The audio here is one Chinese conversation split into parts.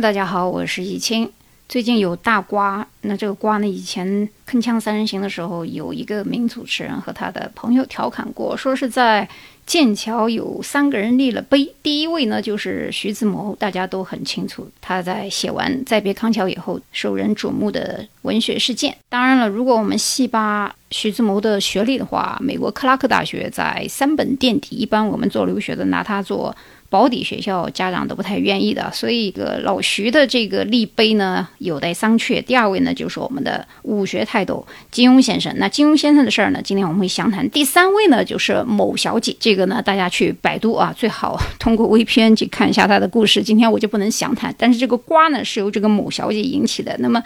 大家好，我是易清。最近有大瓜，那这个瓜呢？以前铿锵三人行的时候，有一个名主持人和他的朋友调侃过，说是在剑桥有三个人立了碑。第一位呢，就是徐志摩，大家都很清楚，他在写完《再别康桥》以后，受人瞩目的文学事件。当然了，如果我们细扒徐志摩的学历的话，美国克拉克大学在三本垫底，一般我们做留学的拿它做。保底学校家长都不太愿意的，所以一个老徐的这个立碑呢有待商榷。第二位呢就是我们的武学泰泰斗金庸先生。那金庸先生的事儿呢，今天我们会详谈。第三位呢就是某小姐，这个呢大家去百度啊，最好 通过 VPN 去看一下她的故事。今天我就不能详谈，但是这个瓜呢是由这个某小姐引起的。那么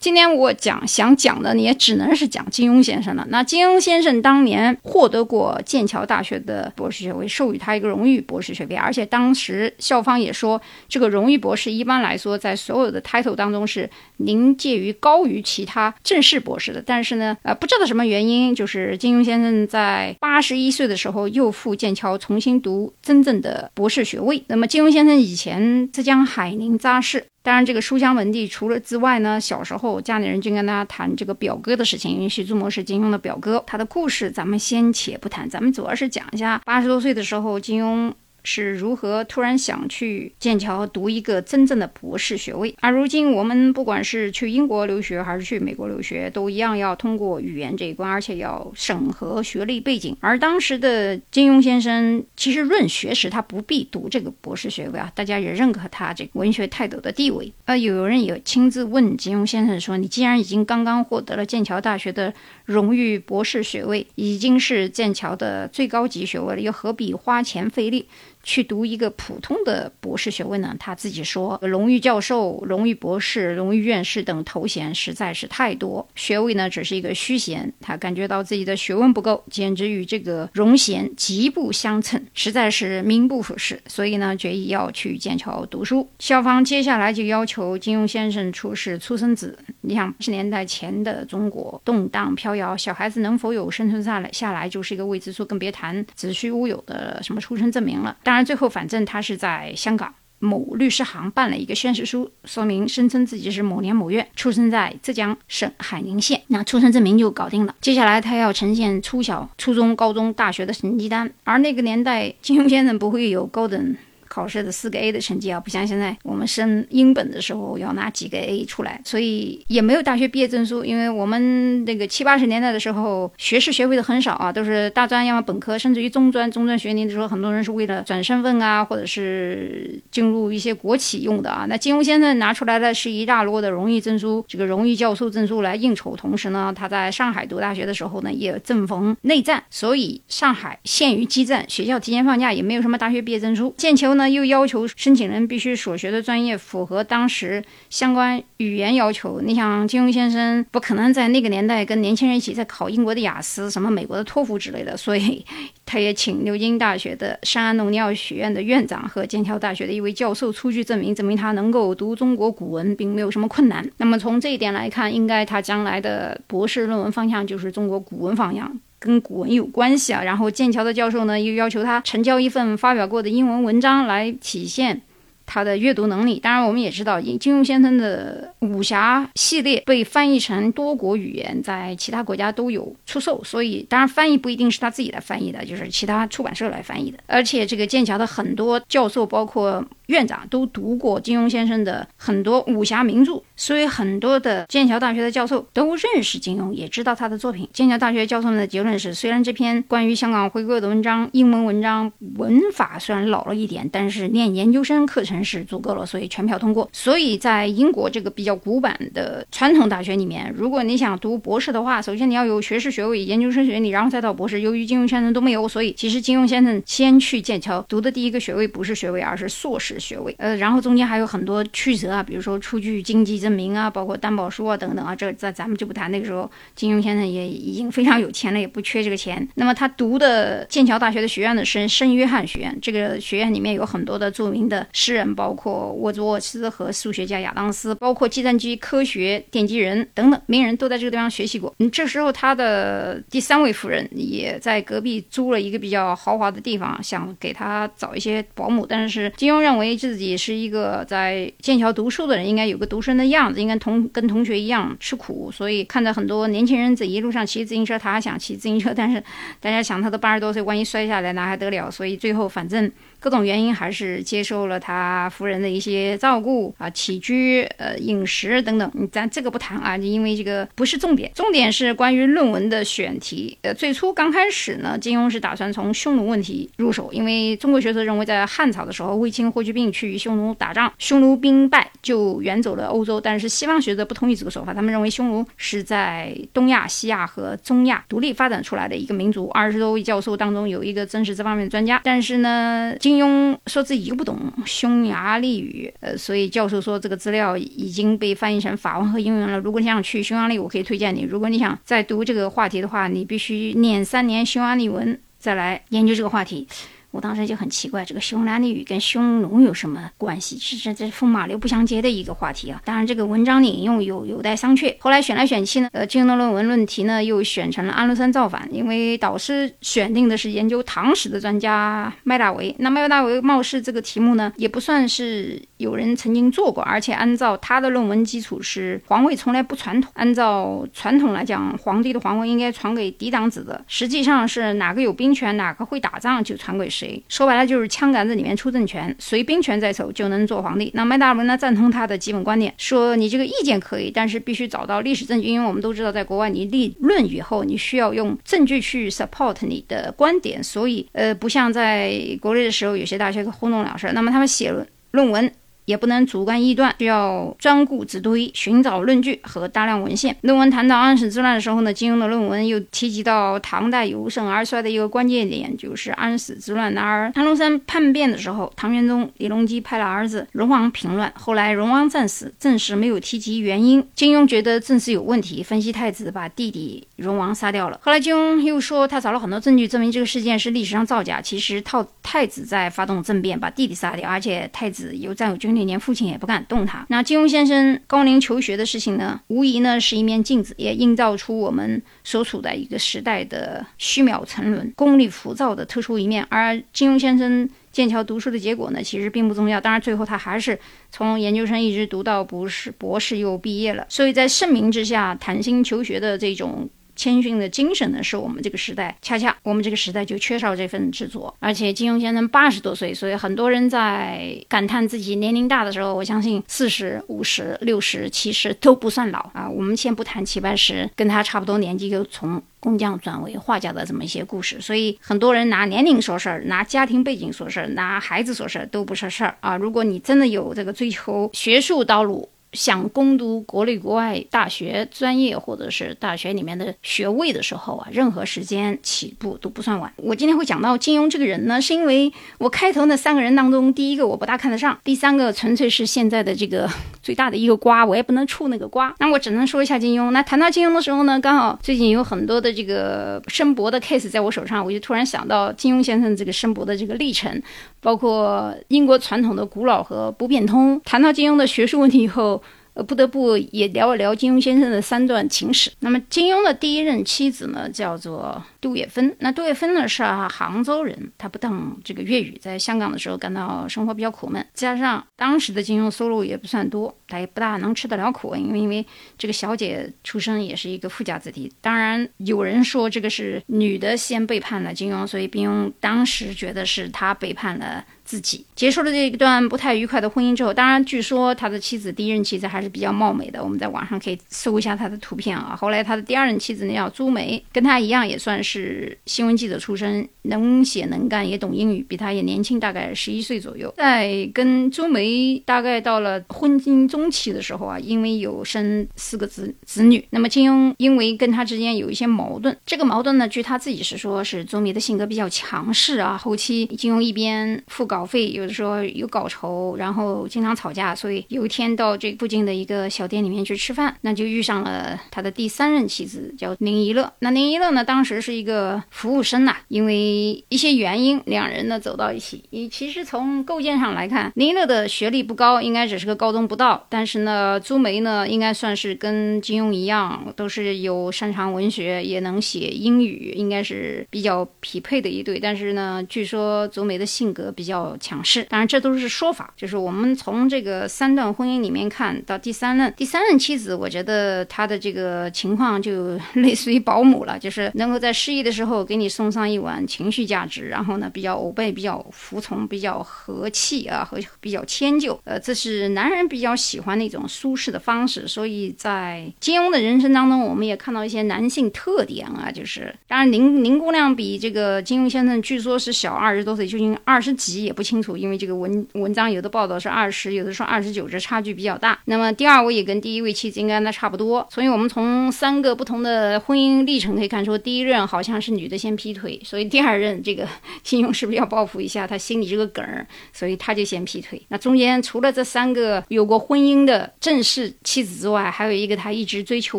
今天我讲想讲的，也只能是讲金庸先生了。那金庸先生当年获得过剑桥大学的博士学位，授予他一个荣誉博士学位，而且。当时校方也说，这个荣誉博士一般来说在所有的 title 当中是临介于高于其他正式博士的。但是呢，呃，不知道什么原因，就是金庸先生在八十一岁的时候又赴剑桥重新读真正的博士学位。那么金庸先生以前浙江海宁扎氏，当然这个书香门第，除了之外呢，小时候家里人就跟他谈这个表哥的事情，因为徐志摩是金庸的表哥，他的故事咱们先且不谈，咱们主要是讲一下八十多岁的时候金庸。是如何突然想去剑桥读一个真正的博士学位？而如今我们不管是去英国留学还是去美国留学，都一样要通过语言这一关，而且要审核学历背景。而当时的金庸先生其实论学识，他不必读这个博士学位啊，大家也认可他这个文学泰斗的地位。呃，有人也亲自问金庸先生说：“你既然已经刚刚获得了剑桥大学的荣誉博士学位，已经是剑桥的最高级学位了，又何必花钱费力？”去读一个普通的博士学位呢？他自己说，荣誉教授、荣誉博士、荣誉院士等头衔实在是太多，学位呢只是一个虚衔。他感觉到自己的学问不够，简直与这个荣衔极不相称，实在是名不符实。所以呢，决意要去剑桥读书。校方接下来就要求金庸先生出示出生纸。你想，八十年代前的中国动荡飘摇，小孩子能否有生存下来下来就是一个未知数，更别谈子虚乌有的什么出生证明了。当然，最后反正他是在香港某律师行办了一个宣誓书，说明声称自己是某年某月出生在浙江省海宁县，那出生证明就搞定了。接下来他要呈现初小、初中、高中、大学的成绩单，而那个年代金庸先生不会有高等。考试的四个 A 的成绩啊，不像现在我们升英本的时候要拿几个 A 出来，所以也没有大学毕业证书。因为我们那个七八十年代的时候，学士学位的很少啊，都是大专要么本科，甚至于中专。中专学历的时候，很多人是为了转身份啊，或者是进入一些国企用的啊。那金庸先生拿出来的是一大摞的荣誉证书，这个荣誉教授证书来应酬。同时呢，他在上海读大学的时候呢，也正逢内战，所以上海陷于激战，学校提前放假，也没有什么大学毕业证书。剑桥呢？又要求申请人必须所学的专业符合当时相关语言要求。你想，金庸先生不可能在那个年代跟年轻人一起在考英国的雅思、什么美国的托福之类的，所以他也请牛津大学的圣安东尼奥学院的院长和剑桥大学的一位教授出具证明，证明他能够读中国古文，并没有什么困难。那么从这一点来看，应该他将来的博士论文方向就是中国古文方向。跟古文有关系啊，然后剑桥的教授呢又要求他呈交一份发表过的英文文章来体现。他的阅读能力，当然我们也知道，金庸先生的武侠系列被翻译成多国语言，在其他国家都有出售，所以当然翻译不一定是他自己来翻译的，就是其他出版社来翻译的。而且这个剑桥的很多教授，包括院长，都读过金庸先生的很多武侠名著，所以很多的剑桥大学的教授都认识金庸，也知道他的作品。剑桥大学教授们的结论是：虽然这篇关于香港回归的文章，英文文章文法虽然老了一点，但是念研究生课程。是足够了，所以全票通过。所以在英国这个比较古板的传统大学里面，如果你想读博士的话，首先你要有学士学位、研究生学历，然后再到博士。由于金庸先生都没有，所以其实金庸先生先去剑桥读的第一个学位不是学位，而是硕士学位。呃，然后中间还有很多曲折啊，比如说出具经济证明啊，包括担保书啊等等啊，这在咱们就不谈。那个时候金庸先生也已经非常有钱了，也不缺这个钱。那么他读的剑桥大学的学院呢是圣约翰学院，这个学院里面有很多的著名的诗人。包括沃兹沃斯和数学家亚当斯，包括计算机科学奠基人等等名人都在这个地方学习过。嗯，这时候他的第三位夫人也在隔壁租了一个比较豪华的地方，想给他找一些保姆。但是金庸认为为自己是一个在剑桥读书的人，应该有个读书人的样子，应该同跟同学一样吃苦，所以看到很多年轻人在一路上骑自行车，他还想骑自行车，但是大家想他都八十多岁，万一摔下来那还得了？所以最后反正。各种原因还是接受了他夫人的一些照顾啊，起居、呃饮食等等，咱这个不谈啊，因为这个不是重点。重点是关于论文的选题。呃，最初刚开始呢，金庸是打算从匈奴问题入手，因为中国学者认为在汉朝的时候，卫青、霍去并去匈奴打仗，匈奴兵败就远走了欧洲。但是西方学者不同意这个说法，他们认为匈奴是在东亚、西亚和中亚独立发展出来的一个民族。二十多位教授当中有一个正是这方面的专家，但是呢，金。金庸说自己又不懂匈牙利语，呃，所以教授说这个资料已经被翻译成法文和英文了。如果你想去匈牙利，我可以推荐你。如果你想再读这个话题的话，你必须念三年匈牙利文，再来研究这个话题。我当时就很奇怪，这个匈牙利语跟匈奴有什么关系？这这这风马牛不相及的一个话题啊！当然，这个文章引用有有待商榷。后来选来选去呢，呃，金庸的论文论题呢又选成了安禄山造反，因为导师选定的是研究唐史的专家麦大为。那麦大为貌似这个题目呢也不算是有人曾经做过，而且按照他的论文基础是皇位从来不传统，按照传统来讲，皇帝的皇位应该传给嫡长子的，实际上是哪个有兵权，哪个会打仗就传给谁。说白了就是枪杆子里面出政权，谁兵权在手就能做皇帝。那麦大文呢赞同他的基本观点，说你这个意见可以，但是必须找到历史证据，因为我们都知道在国外你立论以后，你需要用证据去 support 你的观点，所以呃不像在国内的时候有些大学糊弄了事。那么他们写论文。也不能主观臆断，需要专顾子推，寻找论据和大量文献。论文谈到安史之乱的时候呢，金庸的论文又提及到唐代由盛而衰的一个关键点，就是安史之乱。然而唐龙山叛变的时候，唐玄宗李隆基派了儿子荣王平乱，后来荣王战死，正史没有提及原因。金庸觉得正史有问题，分析太子把弟弟荣王杀掉了。后来金庸又说他找了很多证据证明这个事件是历史上造假，其实套太子在发动政变把弟弟杀掉，而且太子有占有军。连父亲也不敢动他。那金庸先生高龄求学的事情呢，无疑呢是一面镜子，也映照出我们所处的一个时代的虚渺沉沦、功利浮躁的特殊一面。而金庸先生剑桥读书的结果呢，其实并不重要。当然，最后他还是从研究生一直读到博士，博士又毕业了。所以在盛名之下谈心求学的这种。谦逊的精神呢，是我们这个时代，恰恰我们这个时代就缺少这份执着。而且金庸先生八十多岁，所以很多人在感叹自己年龄大的时候，我相信四十五十、六十、七十都不算老啊。我们先不谈齐白石，跟他差不多年纪就从工匠转为画家的这么一些故事。所以很多人拿年龄说事儿，拿家庭背景说事儿，拿孩子说事儿，都不是事儿啊。如果你真的有这个追求学术道路，想攻读国内国外大学专业或者是大学里面的学位的时候啊，任何时间起步都不算晚。我今天会讲到金庸这个人呢，是因为我开头那三个人当中，第一个我不大看得上，第三个纯粹是现在的这个最大的一个瓜，我也不能触那个瓜。那我只能说一下金庸。那谈到金庸的时候呢，刚好最近有很多的这个申博的 case 在我手上，我就突然想到金庸先生这个申博的这个历程，包括英国传统的古老和不变通。谈到金庸的学术问题以后。呃，不得不也聊一聊金庸先生的三段情史。那么，金庸的第一任妻子呢，叫做杜月笙。那杜月笙呢是杭州人，他不懂这个粤语，在香港的时候感到生活比较苦闷，加上当时的金庸收入也不算多，他也不大能吃得了苦，因为因为这个小姐出身也是一个富家子弟。当然，有人说这个是女的先背叛了金庸，所以金庸当时觉得是他背叛了。自己结束了这一段不太愉快的婚姻之后，当然，据说他的妻子第一任妻子还是比较貌美的，我们在网上可以搜一下他的图片啊。后来他的第二任妻子呢叫朱梅，跟他一样也算是新闻记者出身，能写能干，也懂英语，比他也年轻，大概十一岁左右。在跟朱梅大概到了婚姻中期的时候啊，因为有生四个子子女，那么金庸因为跟他之间有一些矛盾，这个矛盾呢，据他自己是说，是朱梅的性格比较强势啊。后期金庸一边复稿。稿费有的时候有稿酬，然后经常吵架，所以有一天到这附近的一个小店里面去吃饭，那就遇上了他的第三任妻子，叫宁一乐。那宁一乐呢，当时是一个服务生呐，因为一些原因，两人呢走到一起。你其实从构建上来看，宁一乐的学历不高，应该只是个高中不到，但是呢，朱梅呢，应该算是跟金庸一样，都是有擅长文学，也能写英语，应该是比较匹配的一对。但是呢，据说朱梅的性格比较。强势。当然，这都是说法，就是我们从这个三段婚姻里面看到第三任，第三任妻子，我觉得她的这个情况就类似于保姆了，就是能够在失意的时候给你送上一碗情绪价值，然后呢比较欧贝，比较服从，比较和气啊，和比较迁就，呃，这是男人比较喜欢的一种舒适的方式。所以在金庸的人生当中，我们也看到一些男性特点啊，就是当然林林姑娘比这个金庸先生据说是小二十多岁，究竟二十几也不清楚，因为这个文文章有的报道是二十，有的说二十九，这差距比较大。那么第二位也跟第一位妻子应该那差不多，所以我们从三个不同的婚姻历程可以看出，第一任好像是女的先劈腿，所以第二任这个金庸是不是要报复一下他心里这个梗儿，所以他就先劈腿。那中间除了这三个有过婚姻的正式妻子之外，还有一个他一直追求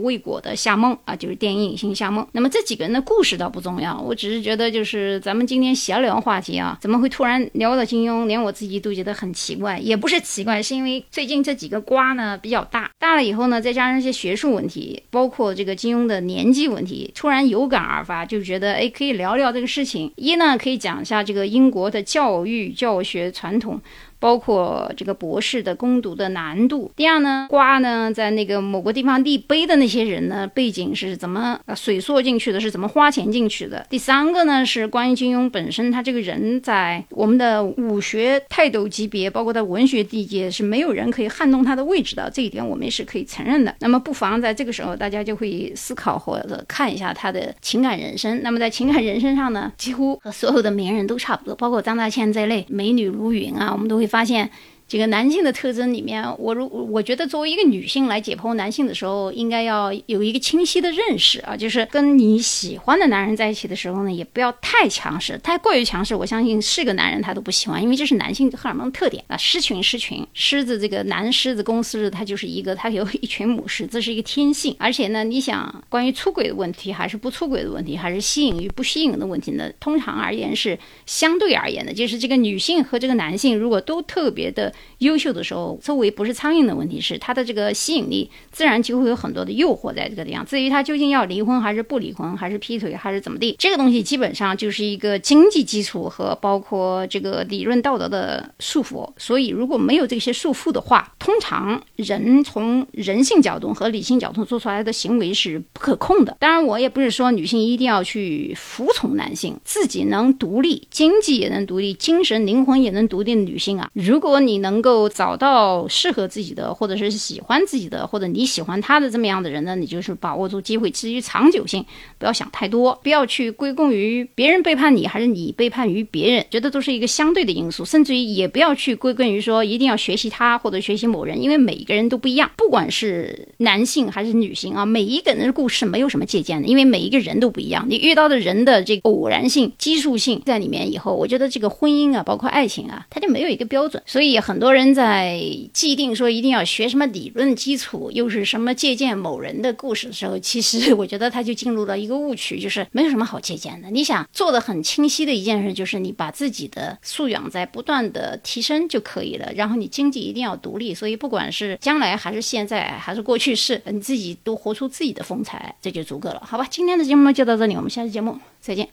未果的夏梦啊，就是电影影星夏梦。那么这几个人的故事倒不重要，我只是觉得就是咱们今天闲聊话题啊，怎么会突然聊到金庸，连我自己都觉得很奇怪，也不是奇怪，是因为最近这几个瓜呢比较大，大了以后呢，再加上一些学术问题，包括这个金庸的年纪问题，突然有感而发，就觉得哎可以聊聊这个事情。一呢可以讲一下这个英国的教育教学传统。包括这个博士的攻读的难度。第二呢，瓜呢在那个某个地方立碑的那些人呢，背景是怎么水缩进去的，是怎么花钱进去的？第三个呢是关于金庸本身，他这个人在我们的武学泰斗级别，包括在文学地界是没有人可以撼动他的位置的，这一点我们也是可以承认的。那么不妨在这个时候，大家就会思考或者看一下他的情感人生。那么在情感人生上呢，几乎和所有的名人都差不多，包括张大千这类美女如云啊，我们都会。发现。这个男性的特征里面，我如我觉得作为一个女性来解剖男性的时候，应该要有一个清晰的认识啊，就是跟你喜欢的男人在一起的时候呢，也不要太强势，太过于强势，我相信是个男人他都不喜欢，因为这是男性荷尔蒙特点啊。狮群狮群，狮子这个男狮子公狮子，它就是一个，它有一群母狮，这是一个天性。而且呢，你想关于出轨的问题，还是不出轨的问题，还是吸引与不吸引的问题呢？通常而言是相对而言的，就是这个女性和这个男性如果都特别的。优秀的时候，周围不是苍蝇的问题，是他的这个吸引力，自然就会有很多的诱惑在这个地方。至于他究竟要离婚还是不离婚，还是劈腿还是怎么地，这个东西基本上就是一个经济基础和包括这个理论道德的束缚。所以如果没有这些束缚的话，通常人从人性角度和理性角度做出来的行为是不可控的。当然，我也不是说女性一定要去服从男性，自己能独立，经济也能独立，精神灵魂也能独立的女性啊，如果你能。够找到适合自己的，或者是喜欢自己的，或者你喜欢他的这么样的人呢？你就是把握住机会。至于长久性，不要想太多，不要去归功于别人背叛你，还是你背叛于别人，觉得都是一个相对的因素。甚至于也不要去归根于说一定要学习他或者学习某某人，因为每一个人都不一样，不管是男性还是女性啊，每一个人的故事没有什么借鉴的，因为每一个人都不一样。你遇到的人的这个偶然性、基数性在里面以后，我觉得这个婚姻啊，包括爱情啊，它就没有一个标准。所以很多。人在既定说一定要学什么理论基础，又是什么借鉴某人的故事的时候，其实我觉得他就进入了一个误区，就是没有什么好借鉴的。你想做的很清晰的一件事，就是你把自己的素养在不断的提升就可以了。然后你经济一定要独立，所以所以不管是将来还是现在还是过去式，你自己都活出自己的风采，这就足够了，好吧？今天的节目就到这里，我们下期节目再见。